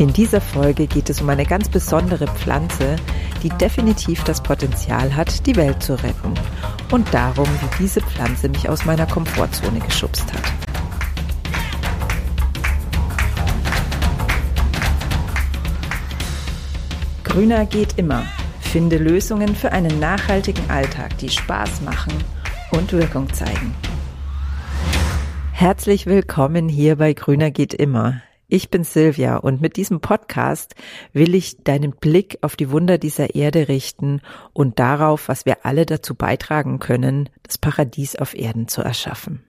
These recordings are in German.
In dieser Folge geht es um eine ganz besondere Pflanze, die definitiv das Potenzial hat, die Welt zu retten. Und darum, wie diese Pflanze mich aus meiner Komfortzone geschubst hat. Grüner geht immer. Finde Lösungen für einen nachhaltigen Alltag, die Spaß machen und Wirkung zeigen. Herzlich willkommen hier bei Grüner geht immer. Ich bin Silvia und mit diesem Podcast will ich deinen Blick auf die Wunder dieser Erde richten und darauf, was wir alle dazu beitragen können, das Paradies auf Erden zu erschaffen.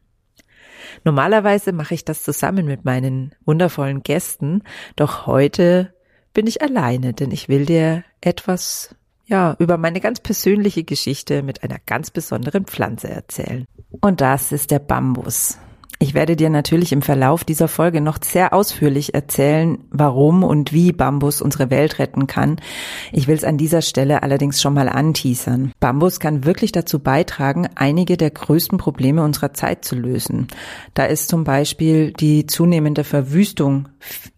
Normalerweise mache ich das zusammen mit meinen wundervollen Gästen, doch heute bin ich alleine, denn ich will dir etwas ja, über meine ganz persönliche Geschichte mit einer ganz besonderen Pflanze erzählen. Und das ist der Bambus. Ich werde dir natürlich im Verlauf dieser Folge noch sehr ausführlich erzählen, warum und wie Bambus unsere Welt retten kann. Ich will es an dieser Stelle allerdings schon mal anteasern. Bambus kann wirklich dazu beitragen, einige der größten Probleme unserer Zeit zu lösen. Da ist zum Beispiel die zunehmende Verwüstung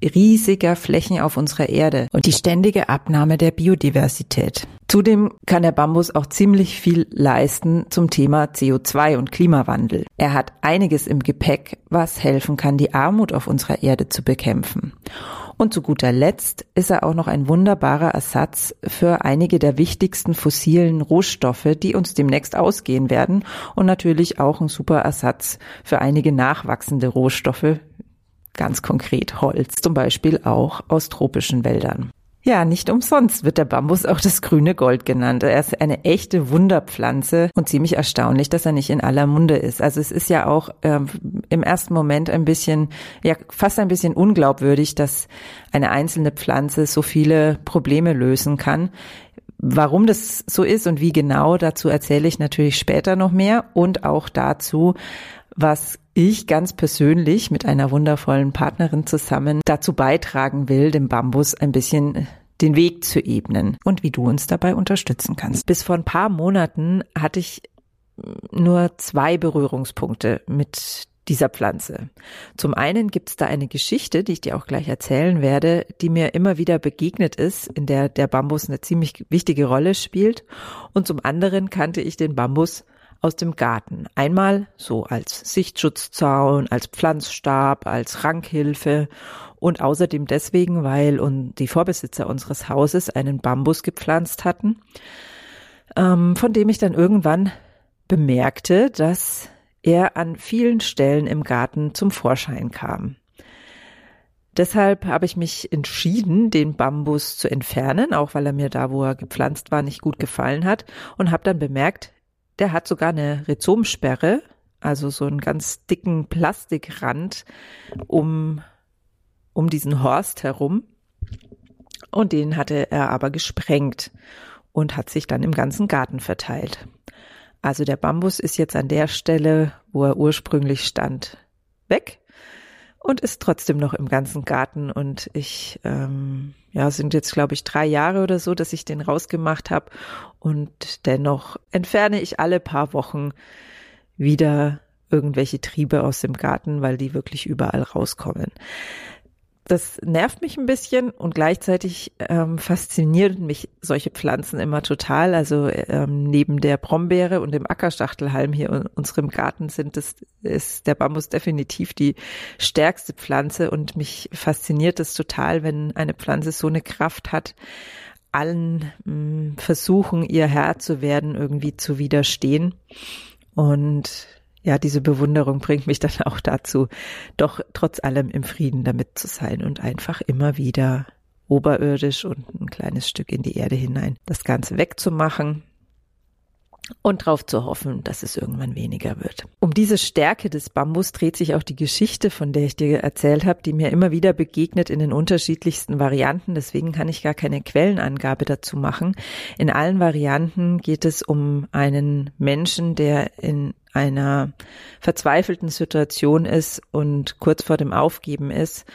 riesiger Flächen auf unserer Erde und die ständige Abnahme der Biodiversität. Zudem kann der Bambus auch ziemlich viel leisten zum Thema CO2 und Klimawandel. Er hat einiges im Gepäck, was helfen kann, die Armut auf unserer Erde zu bekämpfen. Und zu guter Letzt ist er auch noch ein wunderbarer Ersatz für einige der wichtigsten fossilen Rohstoffe, die uns demnächst ausgehen werden und natürlich auch ein super Ersatz für einige nachwachsende Rohstoffe, ganz konkret Holz, zum Beispiel auch aus tropischen Wäldern. Ja, nicht umsonst wird der Bambus auch das grüne Gold genannt. Er ist eine echte Wunderpflanze und ziemlich erstaunlich, dass er nicht in aller Munde ist. Also es ist ja auch ähm, im ersten Moment ein bisschen, ja fast ein bisschen unglaubwürdig, dass eine einzelne Pflanze so viele Probleme lösen kann. Warum das so ist und wie genau, dazu erzähle ich natürlich später noch mehr und auch dazu, was ich ganz persönlich mit einer wundervollen Partnerin zusammen dazu beitragen will, dem Bambus ein bisschen den Weg zu ebnen und wie du uns dabei unterstützen kannst. Bis vor ein paar Monaten hatte ich nur zwei Berührungspunkte mit dieser Pflanze. Zum einen gibt es da eine Geschichte, die ich dir auch gleich erzählen werde, die mir immer wieder begegnet ist, in der der Bambus eine ziemlich wichtige Rolle spielt. Und zum anderen kannte ich den Bambus aus dem Garten. Einmal so als Sichtschutzzaun, als Pflanzstab, als Rankhilfe und außerdem deswegen, weil und die Vorbesitzer unseres Hauses einen Bambus gepflanzt hatten, ähm, von dem ich dann irgendwann bemerkte, dass er an vielen Stellen im Garten zum Vorschein kam. Deshalb habe ich mich entschieden, den Bambus zu entfernen, auch weil er mir da, wo er gepflanzt war, nicht gut gefallen hat und habe dann bemerkt, der hat sogar eine Rhizomsperre, also so einen ganz dicken Plastikrand um, um diesen Horst herum. Und den hatte er aber gesprengt und hat sich dann im ganzen Garten verteilt. Also der Bambus ist jetzt an der Stelle, wo er ursprünglich stand, weg und ist trotzdem noch im ganzen Garten. Und ich, ähm, ja, sind jetzt, glaube ich, drei Jahre oder so, dass ich den rausgemacht habe. Und dennoch entferne ich alle paar Wochen wieder irgendwelche Triebe aus dem Garten, weil die wirklich überall rauskommen das nervt mich ein bisschen und gleichzeitig ähm, faszinieren mich solche Pflanzen immer total. Also ähm, neben der Brombeere und dem Ackerschachtelhalm hier in unserem Garten sind es ist der Bambus definitiv die stärkste Pflanze und mich fasziniert es total, wenn eine Pflanze so eine Kraft hat, allen mh, mm, Versuchen, ihr Herr zu werden, irgendwie zu widerstehen. Und ja, diese Bewunderung bringt mich dann auch dazu, doch trotz allem im Frieden damit zu sein und einfach immer wieder oberirdisch und ein kleines Stück in die Erde hinein das Ganze wegzumachen und darauf zu hoffen, dass es irgendwann weniger wird. Um diese Stärke des Bambus dreht sich auch die Geschichte, von der ich dir erzählt habe, die mir immer wieder begegnet in den unterschiedlichsten Varianten. Deswegen kann ich gar keine Quellenangabe dazu machen. In allen Varianten geht es um einen Menschen, der in einer verzweifelten Situation ist und kurz vor dem Aufgeben ist,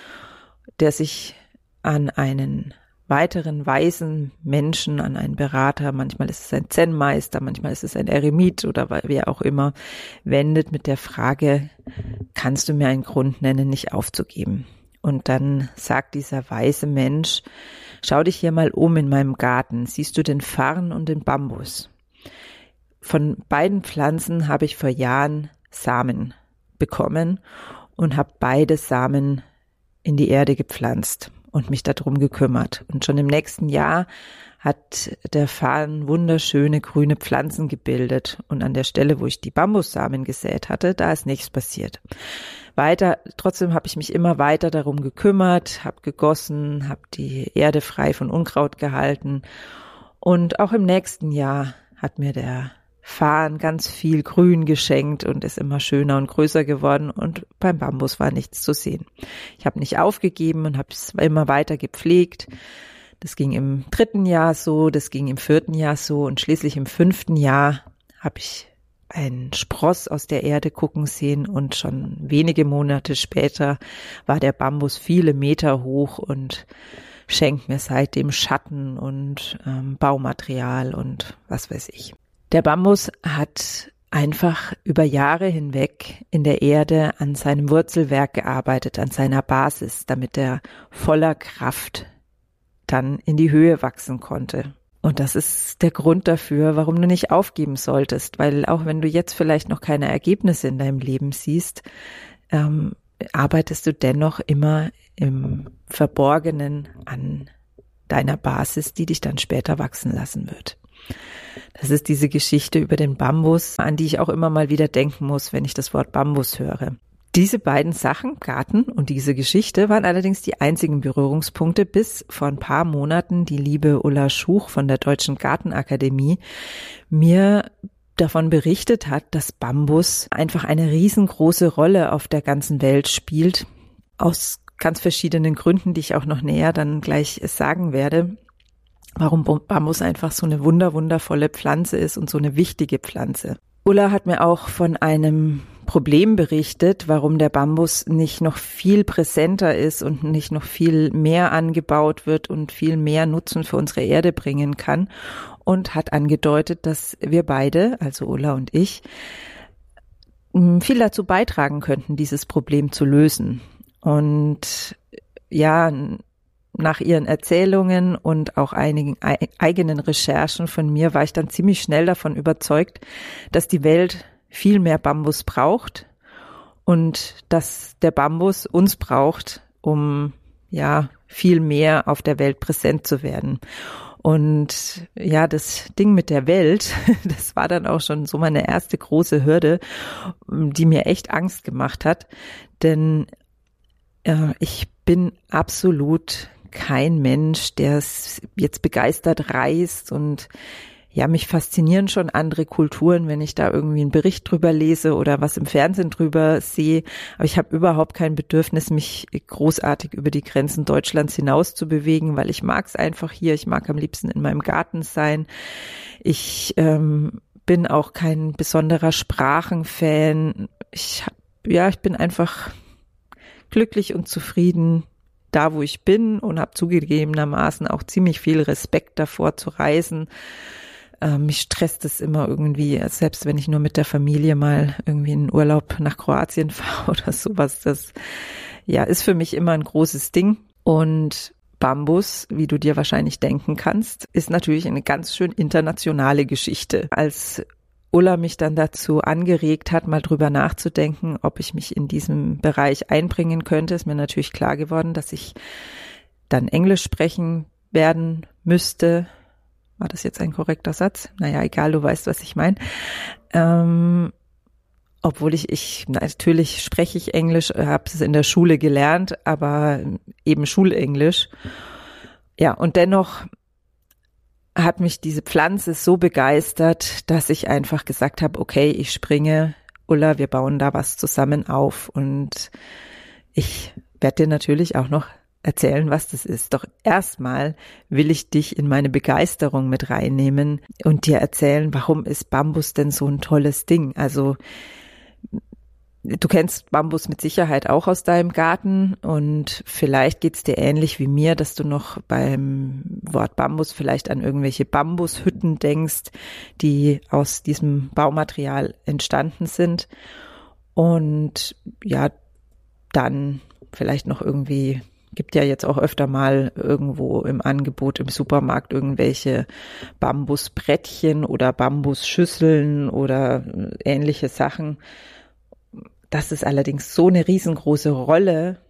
der sich an einen weiteren weisen Menschen, an einen Berater, manchmal ist es ein Zen-Meister, manchmal ist es ein Eremit oder wer auch immer, wendet mit der Frage, kannst du mir einen Grund nennen, nicht aufzugeben? Und dann sagt dieser weise Mensch, schau dich hier mal um in meinem Garten, siehst du den Farn und den Bambus. Von beiden Pflanzen habe ich vor Jahren Samen bekommen und habe beide Samen in die Erde gepflanzt und mich darum gekümmert. Und schon im nächsten Jahr hat der Farn wunderschöne grüne Pflanzen gebildet. Und an der Stelle, wo ich die Bambussamen gesät hatte, da ist nichts passiert. Weiter, trotzdem habe ich mich immer weiter darum gekümmert, habe gegossen, habe die Erde frei von Unkraut gehalten. Und auch im nächsten Jahr hat mir der Farn ganz viel Grün geschenkt und ist immer schöner und größer geworden und beim Bambus war nichts zu sehen. Ich habe nicht aufgegeben und habe es immer weiter gepflegt. Das ging im dritten Jahr so, das ging im vierten Jahr so und schließlich im fünften Jahr habe ich einen Spross aus der Erde gucken sehen und schon wenige Monate später war der Bambus viele Meter hoch und schenkt mir seitdem Schatten und ähm, Baumaterial und was weiß ich. Der Bambus hat einfach über Jahre hinweg in der Erde an seinem Wurzelwerk gearbeitet, an seiner Basis, damit er voller Kraft dann in die Höhe wachsen konnte. Und das ist der Grund dafür, warum du nicht aufgeben solltest, weil auch wenn du jetzt vielleicht noch keine Ergebnisse in deinem Leben siehst, ähm, arbeitest du dennoch immer im Verborgenen an deiner Basis, die dich dann später wachsen lassen wird. Das ist diese Geschichte über den Bambus, an die ich auch immer mal wieder denken muss, wenn ich das Wort Bambus höre. Diese beiden Sachen, Garten und diese Geschichte, waren allerdings die einzigen Berührungspunkte, bis vor ein paar Monaten die liebe Ulla Schuch von der Deutschen Gartenakademie mir davon berichtet hat, dass Bambus einfach eine riesengroße Rolle auf der ganzen Welt spielt, aus ganz verschiedenen Gründen, die ich auch noch näher dann gleich sagen werde warum Bambus einfach so eine wunder, wundervolle Pflanze ist und so eine wichtige Pflanze. Ulla hat mir auch von einem Problem berichtet, warum der Bambus nicht noch viel präsenter ist und nicht noch viel mehr angebaut wird und viel mehr Nutzen für unsere Erde bringen kann und hat angedeutet, dass wir beide, also Ulla und ich, viel dazu beitragen könnten, dieses Problem zu lösen. Und ja, nach ihren Erzählungen und auch einigen eigenen Recherchen von mir war ich dann ziemlich schnell davon überzeugt, dass die Welt viel mehr Bambus braucht und dass der Bambus uns braucht, um ja viel mehr auf der Welt präsent zu werden. Und ja, das Ding mit der Welt, das war dann auch schon so meine erste große Hürde, die mir echt Angst gemacht hat. Denn äh, ich bin absolut kein Mensch, der es jetzt begeistert reist und ja, mich faszinieren schon andere Kulturen, wenn ich da irgendwie einen Bericht drüber lese oder was im Fernsehen drüber sehe. Aber ich habe überhaupt kein Bedürfnis, mich großartig über die Grenzen Deutschlands hinaus zu bewegen, weil ich mag es einfach hier. Ich mag am liebsten in meinem Garten sein. Ich ähm, bin auch kein besonderer Sprachenfan. Ich ja, ich bin einfach glücklich und zufrieden da, wo ich bin und habe zugegebenermaßen auch ziemlich viel Respekt davor zu reisen. Ähm, mich stresst es immer irgendwie, selbst wenn ich nur mit der Familie mal irgendwie in Urlaub nach Kroatien fahre oder sowas. Das ja ist für mich immer ein großes Ding. Und Bambus, wie du dir wahrscheinlich denken kannst, ist natürlich eine ganz schön internationale Geschichte. Als Ulla mich dann dazu angeregt hat, mal drüber nachzudenken, ob ich mich in diesem Bereich einbringen könnte, ist mir natürlich klar geworden, dass ich dann Englisch sprechen werden müsste. War das jetzt ein korrekter Satz? Naja, egal, du weißt, was ich meine. Ähm, obwohl ich, ich, natürlich spreche ich Englisch, habe es in der Schule gelernt, aber eben Schulenglisch. Ja, und dennoch hat mich diese Pflanze so begeistert, dass ich einfach gesagt habe, okay, ich springe, Ulla, wir bauen da was zusammen auf. Und ich werde dir natürlich auch noch erzählen, was das ist. Doch erstmal will ich dich in meine Begeisterung mit reinnehmen und dir erzählen, warum ist Bambus denn so ein tolles Ding? Also Du kennst Bambus mit Sicherheit auch aus deinem Garten und vielleicht geht's dir ähnlich wie mir, dass du noch beim Wort Bambus vielleicht an irgendwelche Bambushütten denkst, die aus diesem Baumaterial entstanden sind. Und ja, dann vielleicht noch irgendwie gibt ja jetzt auch öfter mal irgendwo im Angebot im Supermarkt irgendwelche Bambusbrettchen oder Bambusschüsseln oder ähnliche Sachen. Dass es allerdings so eine riesengroße Rolle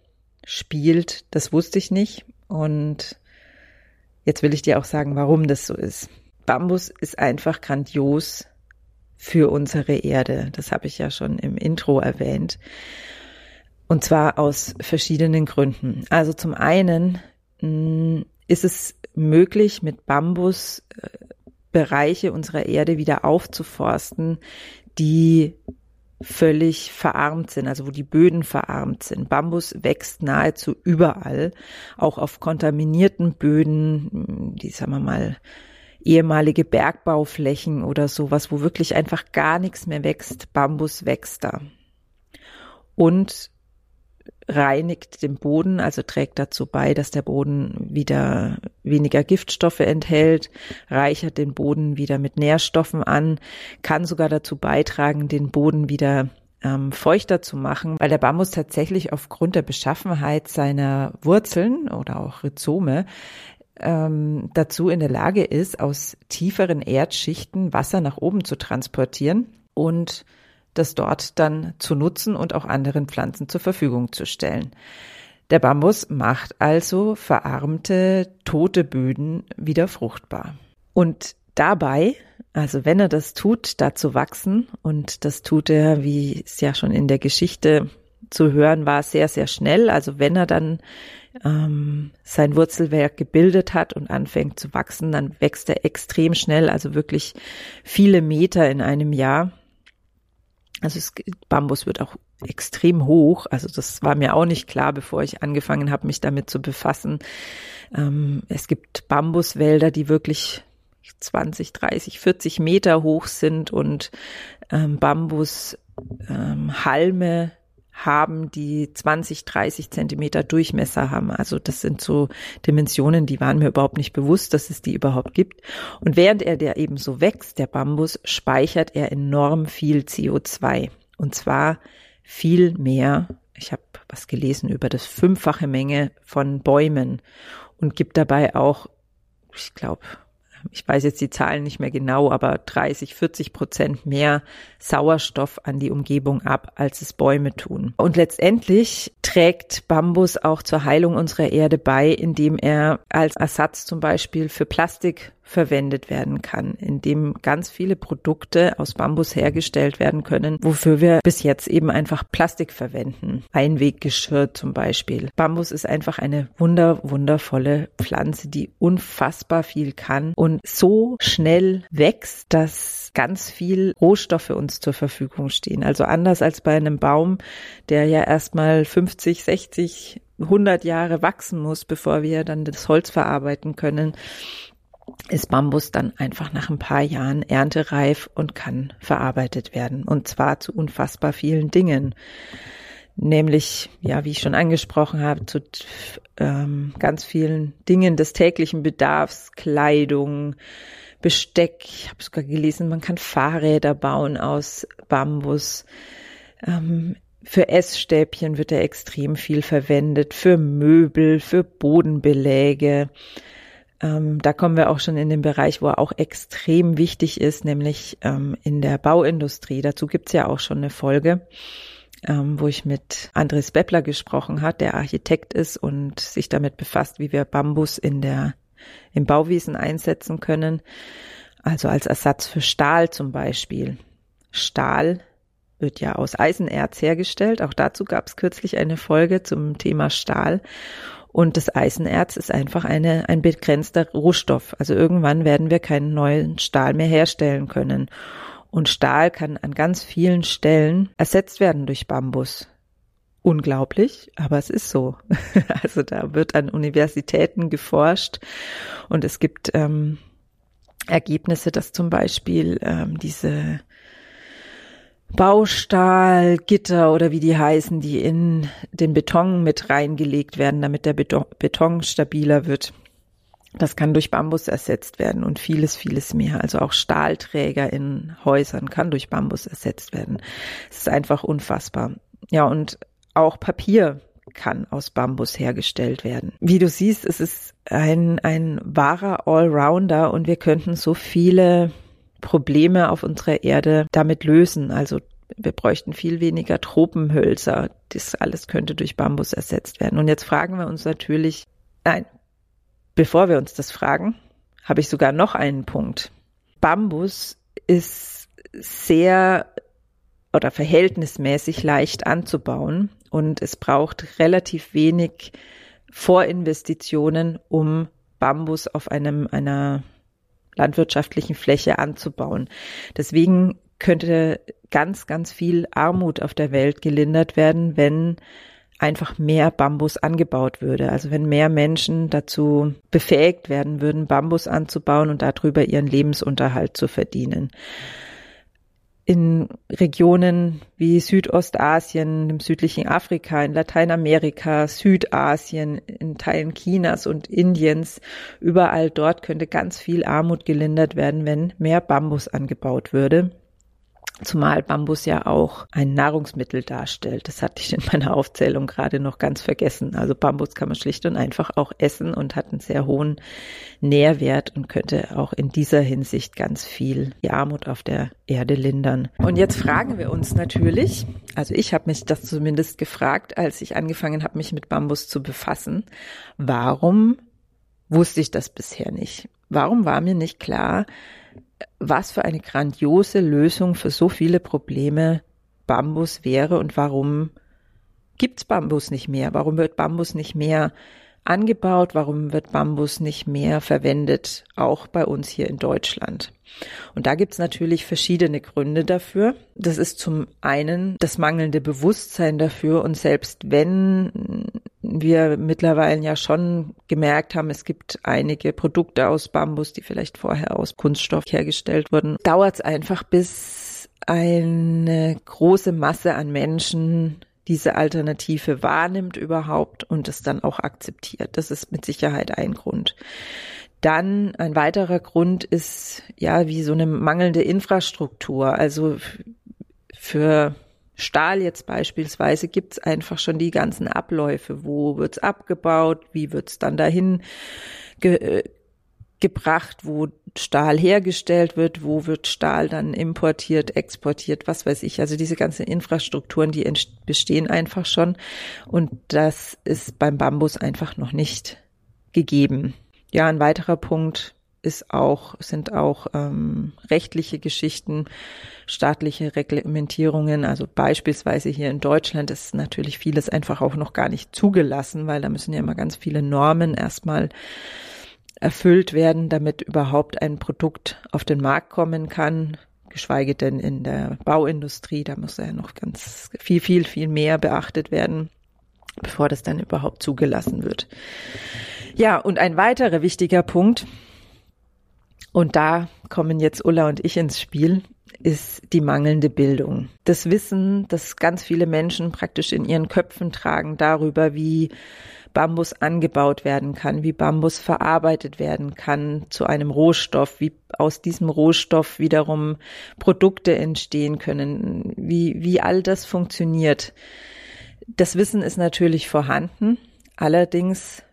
spielt, das wusste ich nicht. Und jetzt will ich dir auch sagen, warum das so ist. Bambus ist einfach grandios für unsere Erde. Das habe ich ja schon im Intro erwähnt. Und zwar aus verschiedenen Gründen. Also zum einen mm, ist es möglich, mit Bambus äh, Bereiche unserer Erde wieder aufzuforsten, die völlig verarmt sind, also wo die Böden verarmt sind. Bambus wächst nahezu überall, auch auf kontaminierten Böden, die sagen wir mal ehemalige Bergbauflächen oder sowas, wo wirklich einfach gar nichts mehr wächst. Bambus wächst da. Und reinigt den Boden, also trägt dazu bei, dass der Boden wieder weniger Giftstoffe enthält, reichert den Boden wieder mit Nährstoffen an, kann sogar dazu beitragen, den Boden wieder ähm, feuchter zu machen, weil der Bambus tatsächlich aufgrund der Beschaffenheit seiner Wurzeln oder auch Rhizome ähm, dazu in der Lage ist, aus tieferen Erdschichten Wasser nach oben zu transportieren und das dort dann zu nutzen und auch anderen Pflanzen zur Verfügung zu stellen. Der Bambus macht also verarmte, tote Böden wieder fruchtbar. Und dabei, also wenn er das tut, da zu wachsen, und das tut er, wie es ja schon in der Geschichte zu hören war, sehr, sehr schnell. Also wenn er dann ähm, sein Wurzelwerk gebildet hat und anfängt zu wachsen, dann wächst er extrem schnell, also wirklich viele Meter in einem Jahr. Also es, Bambus wird auch extrem hoch. Also das war mir auch nicht klar, bevor ich angefangen habe, mich damit zu befassen. Ähm, es gibt Bambuswälder, die wirklich 20, 30, 40 Meter hoch sind und ähm, Bambushalme, ähm, haben, die 20, 30 Zentimeter Durchmesser haben. Also das sind so Dimensionen, die waren mir überhaupt nicht bewusst, dass es die überhaupt gibt. Und während er der eben so wächst, der Bambus, speichert er enorm viel CO2. Und zwar viel mehr. Ich habe was gelesen über das fünffache Menge von Bäumen und gibt dabei auch, ich glaube, ich weiß jetzt die Zahlen nicht mehr genau, aber 30, 40 Prozent mehr Sauerstoff an die Umgebung ab, als es Bäume tun. Und letztendlich trägt Bambus auch zur Heilung unserer Erde bei, indem er als Ersatz zum Beispiel für Plastik verwendet werden kann, indem ganz viele Produkte aus Bambus hergestellt werden können, wofür wir bis jetzt eben einfach Plastik verwenden. Einweggeschirr zum Beispiel. Bambus ist einfach eine wunder, wundervolle Pflanze, die unfassbar viel kann und so schnell wächst, dass ganz viel Rohstoffe uns zur Verfügung stehen. Also anders als bei einem Baum, der ja erstmal 50, 60, 100 Jahre wachsen muss, bevor wir dann das Holz verarbeiten können, ist Bambus dann einfach nach ein paar Jahren erntereif und kann verarbeitet werden. Und zwar zu unfassbar vielen Dingen. Nämlich, ja, wie ich schon angesprochen habe, zu ähm, ganz vielen Dingen des täglichen Bedarfs, Kleidung, Besteck. Ich habe sogar gelesen, man kann Fahrräder bauen aus Bambus. Ähm, für Essstäbchen wird er extrem viel verwendet, für Möbel, für Bodenbeläge. Ähm, da kommen wir auch schon in den Bereich, wo er auch extrem wichtig ist, nämlich ähm, in der Bauindustrie. Dazu gibt's ja auch schon eine Folge, ähm, wo ich mit Andres Beppler gesprochen hat, der Architekt ist und sich damit befasst, wie wir Bambus in der, im Bauwesen einsetzen können. Also als Ersatz für Stahl zum Beispiel. Stahl wird ja aus Eisenerz hergestellt. Auch dazu gab es kürzlich eine Folge zum Thema Stahl. Und das Eisenerz ist einfach eine, ein begrenzter Rohstoff. Also irgendwann werden wir keinen neuen Stahl mehr herstellen können. Und Stahl kann an ganz vielen Stellen ersetzt werden durch Bambus. Unglaublich, aber es ist so. Also da wird an Universitäten geforscht und es gibt ähm, Ergebnisse, dass zum Beispiel ähm, diese Baustahlgitter oder wie die heißen, die in den Beton mit reingelegt werden, damit der Beton stabiler wird. Das kann durch Bambus ersetzt werden und vieles, vieles mehr. Also auch Stahlträger in Häusern kann durch Bambus ersetzt werden. Es ist einfach unfassbar. Ja, und auch Papier kann aus Bambus hergestellt werden. Wie du siehst, es ist ein, ein wahrer Allrounder und wir könnten so viele Probleme auf unserer Erde damit lösen. Also wir bräuchten viel weniger Tropenhölzer. Das alles könnte durch Bambus ersetzt werden. Und jetzt fragen wir uns natürlich, nein, bevor wir uns das fragen, habe ich sogar noch einen Punkt. Bambus ist sehr oder verhältnismäßig leicht anzubauen und es braucht relativ wenig Vorinvestitionen, um Bambus auf einem, einer landwirtschaftlichen Fläche anzubauen. Deswegen könnte ganz, ganz viel Armut auf der Welt gelindert werden, wenn einfach mehr Bambus angebaut würde. Also wenn mehr Menschen dazu befähigt werden würden, Bambus anzubauen und darüber ihren Lebensunterhalt zu verdienen in Regionen wie Südostasien, im südlichen Afrika, in Lateinamerika, Südasien, in Teilen Chinas und Indiens, überall dort könnte ganz viel Armut gelindert werden, wenn mehr Bambus angebaut würde. Zumal Bambus ja auch ein Nahrungsmittel darstellt. Das hatte ich in meiner Aufzählung gerade noch ganz vergessen. Also Bambus kann man schlicht und einfach auch essen und hat einen sehr hohen Nährwert und könnte auch in dieser Hinsicht ganz viel die Armut auf der Erde lindern. Und jetzt fragen wir uns natürlich, also ich habe mich das zumindest gefragt, als ich angefangen habe, mich mit Bambus zu befassen, warum wusste ich das bisher nicht? Warum war mir nicht klar, was für eine grandiose Lösung für so viele Probleme Bambus wäre und warum gibt's Bambus nicht mehr? Warum wird Bambus nicht mehr angebaut? Warum wird Bambus nicht mehr verwendet, auch bei uns hier in Deutschland? Und da gibt's natürlich verschiedene Gründe dafür. Das ist zum einen das mangelnde Bewusstsein dafür. Und selbst wenn wir mittlerweile ja schon gemerkt haben, es gibt einige Produkte aus Bambus, die vielleicht vorher aus Kunststoff hergestellt wurden, dauert's einfach, bis eine große Masse an Menschen diese Alternative wahrnimmt überhaupt und es dann auch akzeptiert. Das ist mit Sicherheit ein Grund. Dann ein weiterer Grund ist ja wie so eine mangelnde Infrastruktur. Also für Stahl jetzt beispielsweise gibt es einfach schon die ganzen Abläufe. Wo wird's abgebaut? Wie wird's dann dahin ge äh, gebracht, wo Stahl hergestellt wird, wo wird Stahl dann importiert, exportiert, was weiß ich. Also diese ganzen Infrastrukturen, die bestehen einfach schon. Und das ist beim Bambus einfach noch nicht gegeben. Ja, ein weiterer Punkt ist auch, sind auch ähm, rechtliche Geschichten, staatliche Reglementierungen. Also beispielsweise hier in Deutschland ist natürlich vieles einfach auch noch gar nicht zugelassen, weil da müssen ja immer ganz viele Normen erstmal erfüllt werden, damit überhaupt ein Produkt auf den Markt kommen kann, geschweige denn in der Bauindustrie. Da muss ja noch ganz viel, viel, viel mehr beachtet werden, bevor das dann überhaupt zugelassen wird. Ja, und ein weiterer wichtiger Punkt, und da kommen jetzt Ulla und ich ins Spiel, ist die mangelnde Bildung. Das Wissen, das ganz viele Menschen praktisch in ihren Köpfen tragen darüber, wie Bambus angebaut werden kann, wie Bambus verarbeitet werden kann zu einem Rohstoff, wie aus diesem Rohstoff wiederum Produkte entstehen können, wie, wie all das funktioniert. Das Wissen ist natürlich vorhanden, allerdings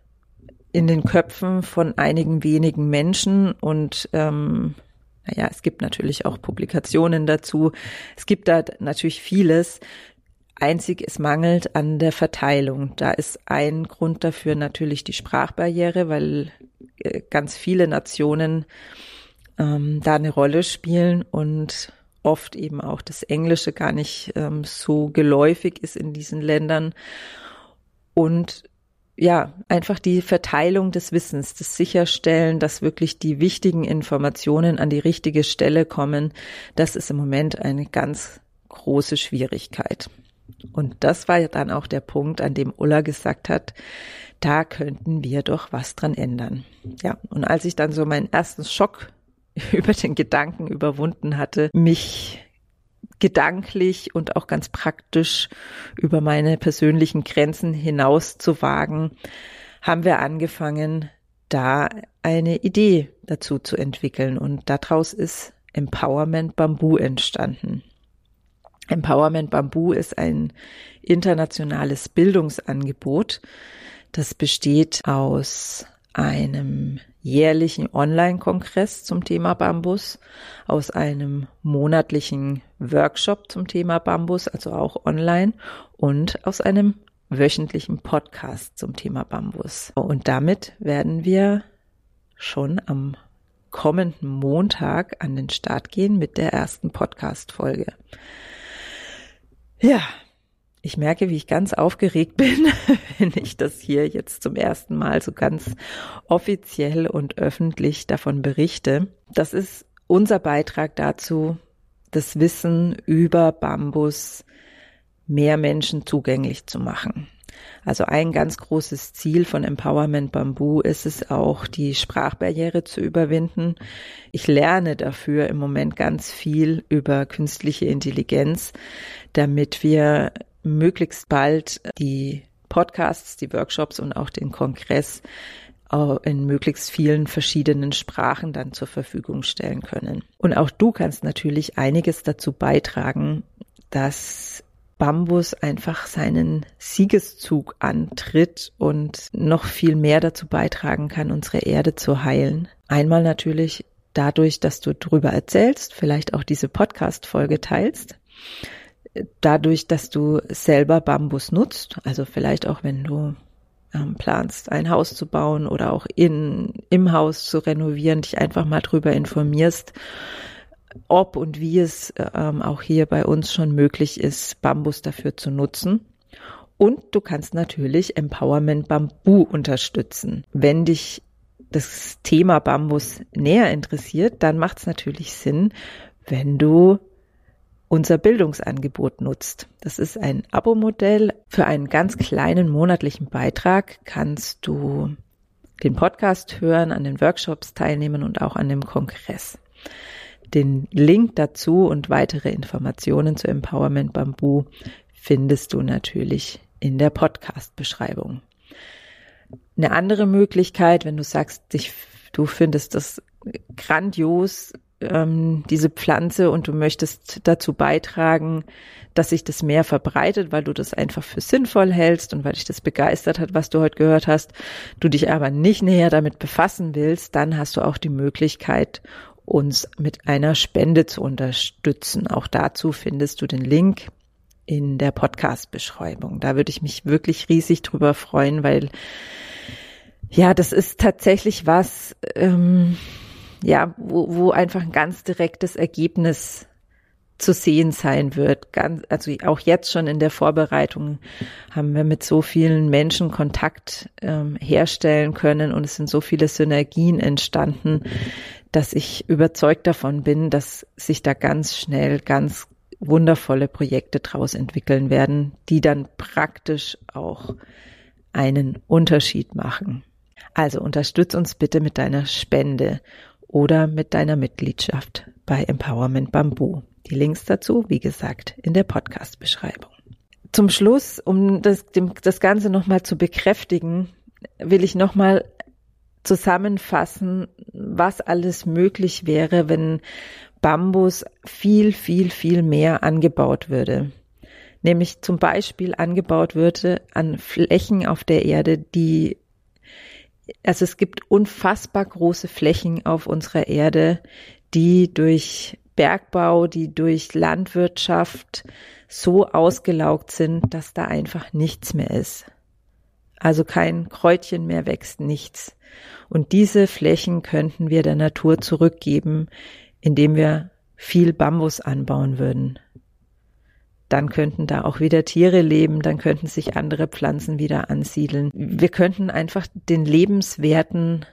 in den Köpfen von einigen wenigen Menschen und ähm, naja, es gibt natürlich auch Publikationen dazu. Es gibt da natürlich vieles. Einzig, es mangelt an der Verteilung. Da ist ein Grund dafür natürlich die Sprachbarriere, weil äh, ganz viele Nationen ähm, da eine Rolle spielen und oft eben auch das Englische gar nicht ähm, so geläufig ist in diesen Ländern. Und ja, einfach die Verteilung des Wissens, das Sicherstellen, dass wirklich die wichtigen Informationen an die richtige Stelle kommen, das ist im Moment eine ganz große Schwierigkeit. Und das war dann auch der Punkt, an dem Ulla gesagt hat, da könnten wir doch was dran ändern. Ja, und als ich dann so meinen ersten Schock über den Gedanken überwunden hatte, mich gedanklich und auch ganz praktisch über meine persönlichen Grenzen hinaus zu wagen, haben wir angefangen, da eine Idee dazu zu entwickeln. Und daraus ist Empowerment Bamboo entstanden. Empowerment Bamboo ist ein internationales Bildungsangebot. Das besteht aus einem jährlichen Online-Kongress zum Thema Bambus, aus einem monatlichen Workshop zum Thema Bambus, also auch online, und aus einem wöchentlichen Podcast zum Thema Bambus. Und damit werden wir schon am kommenden Montag an den Start gehen mit der ersten Podcast-Folge. Ja, ich merke, wie ich ganz aufgeregt bin, wenn ich das hier jetzt zum ersten Mal so ganz offiziell und öffentlich davon berichte. Das ist unser Beitrag dazu, das Wissen über Bambus mehr Menschen zugänglich zu machen. Also ein ganz großes Ziel von Empowerment Bamboo ist es auch, die Sprachbarriere zu überwinden. Ich lerne dafür im Moment ganz viel über künstliche Intelligenz, damit wir möglichst bald die Podcasts, die Workshops und auch den Kongress in möglichst vielen verschiedenen Sprachen dann zur Verfügung stellen können. Und auch du kannst natürlich einiges dazu beitragen, dass Bambus einfach seinen Siegeszug antritt und noch viel mehr dazu beitragen kann, unsere Erde zu heilen. Einmal natürlich dadurch, dass du drüber erzählst, vielleicht auch diese Podcast-Folge teilst. Dadurch, dass du selber Bambus nutzt, also vielleicht auch wenn du ähm, planst, ein Haus zu bauen oder auch in, im Haus zu renovieren, dich einfach mal drüber informierst, ob und wie es ähm, auch hier bei uns schon möglich ist, Bambus dafür zu nutzen. Und du kannst natürlich Empowerment Bambu unterstützen. Wenn dich das Thema Bambus näher interessiert, dann macht es natürlich Sinn, wenn du unser Bildungsangebot nutzt. Das ist ein Abo-Modell. Für einen ganz kleinen monatlichen Beitrag kannst du den Podcast hören, an den Workshops teilnehmen und auch an dem Kongress. Den Link dazu und weitere Informationen zu Empowerment Bamboo findest du natürlich in der Podcast-Beschreibung. Eine andere Möglichkeit, wenn du sagst, dich, du findest das grandios, ähm, diese Pflanze und du möchtest dazu beitragen, dass sich das mehr verbreitet, weil du das einfach für sinnvoll hältst und weil dich das begeistert hat, was du heute gehört hast, du dich aber nicht näher damit befassen willst, dann hast du auch die Möglichkeit, uns mit einer Spende zu unterstützen. Auch dazu findest du den Link in der Podcast-Beschreibung. Da würde ich mich wirklich riesig drüber freuen, weil ja, das ist tatsächlich was, ähm, ja, wo, wo einfach ein ganz direktes Ergebnis zu sehen sein wird. Ganz, also auch jetzt schon in der Vorbereitung haben wir mit so vielen Menschen Kontakt ähm, herstellen können und es sind so viele Synergien entstanden, dass ich überzeugt davon bin, dass sich da ganz schnell ganz wundervolle Projekte draus entwickeln werden, die dann praktisch auch einen Unterschied machen. Also unterstütz uns bitte mit deiner Spende oder mit deiner Mitgliedschaft bei Empowerment Bamboo. Die Links dazu, wie gesagt, in der Podcast-Beschreibung. Zum Schluss, um das, dem, das Ganze nochmal zu bekräftigen, will ich nochmal zusammenfassen, was alles möglich wäre, wenn Bambus viel, viel, viel mehr angebaut würde. Nämlich zum Beispiel angebaut würde an Flächen auf der Erde, die also es gibt unfassbar große Flächen auf unserer Erde, die durch Bergbau, die durch Landwirtschaft so ausgelaugt sind, dass da einfach nichts mehr ist. Also kein Kräutchen mehr wächst, nichts. Und diese Flächen könnten wir der Natur zurückgeben, indem wir viel Bambus anbauen würden. Dann könnten da auch wieder Tiere leben, dann könnten sich andere Pflanzen wieder ansiedeln. Wir könnten einfach den lebenswerten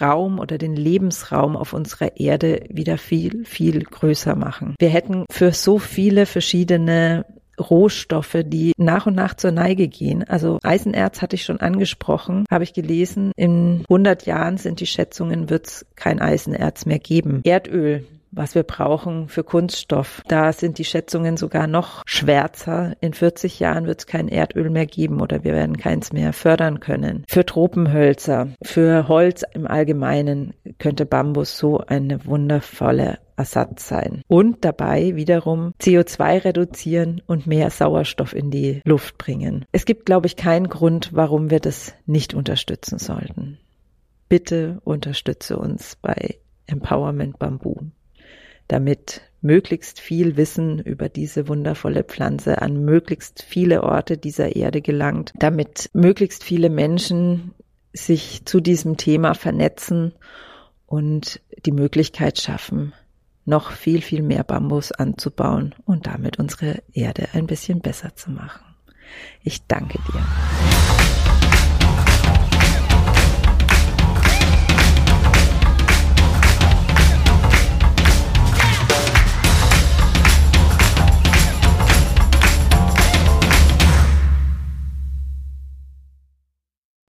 Raum oder den Lebensraum auf unserer Erde wieder viel, viel größer machen. Wir hätten für so viele verschiedene Rohstoffe, die nach und nach zur Neige gehen. Also Eisenerz hatte ich schon angesprochen, habe ich gelesen. In 100 Jahren sind die Schätzungen, wird es kein Eisenerz mehr geben. Erdöl was wir brauchen für Kunststoff. Da sind die Schätzungen sogar noch schwärzer. In 40 Jahren wird es kein Erdöl mehr geben oder wir werden keins mehr fördern können. Für Tropenhölzer, für Holz im Allgemeinen könnte Bambus so eine wundervolle Ersatz sein und dabei wiederum CO2 reduzieren und mehr Sauerstoff in die Luft bringen. Es gibt, glaube ich, keinen Grund, warum wir das nicht unterstützen sollten. Bitte unterstütze uns bei Empowerment Bamboo, damit möglichst viel Wissen über diese wundervolle Pflanze an möglichst viele Orte dieser Erde gelangt, damit möglichst viele Menschen sich zu diesem Thema vernetzen und die Möglichkeit schaffen, noch viel, viel mehr Bambus anzubauen und damit unsere Erde ein bisschen besser zu machen. Ich danke dir.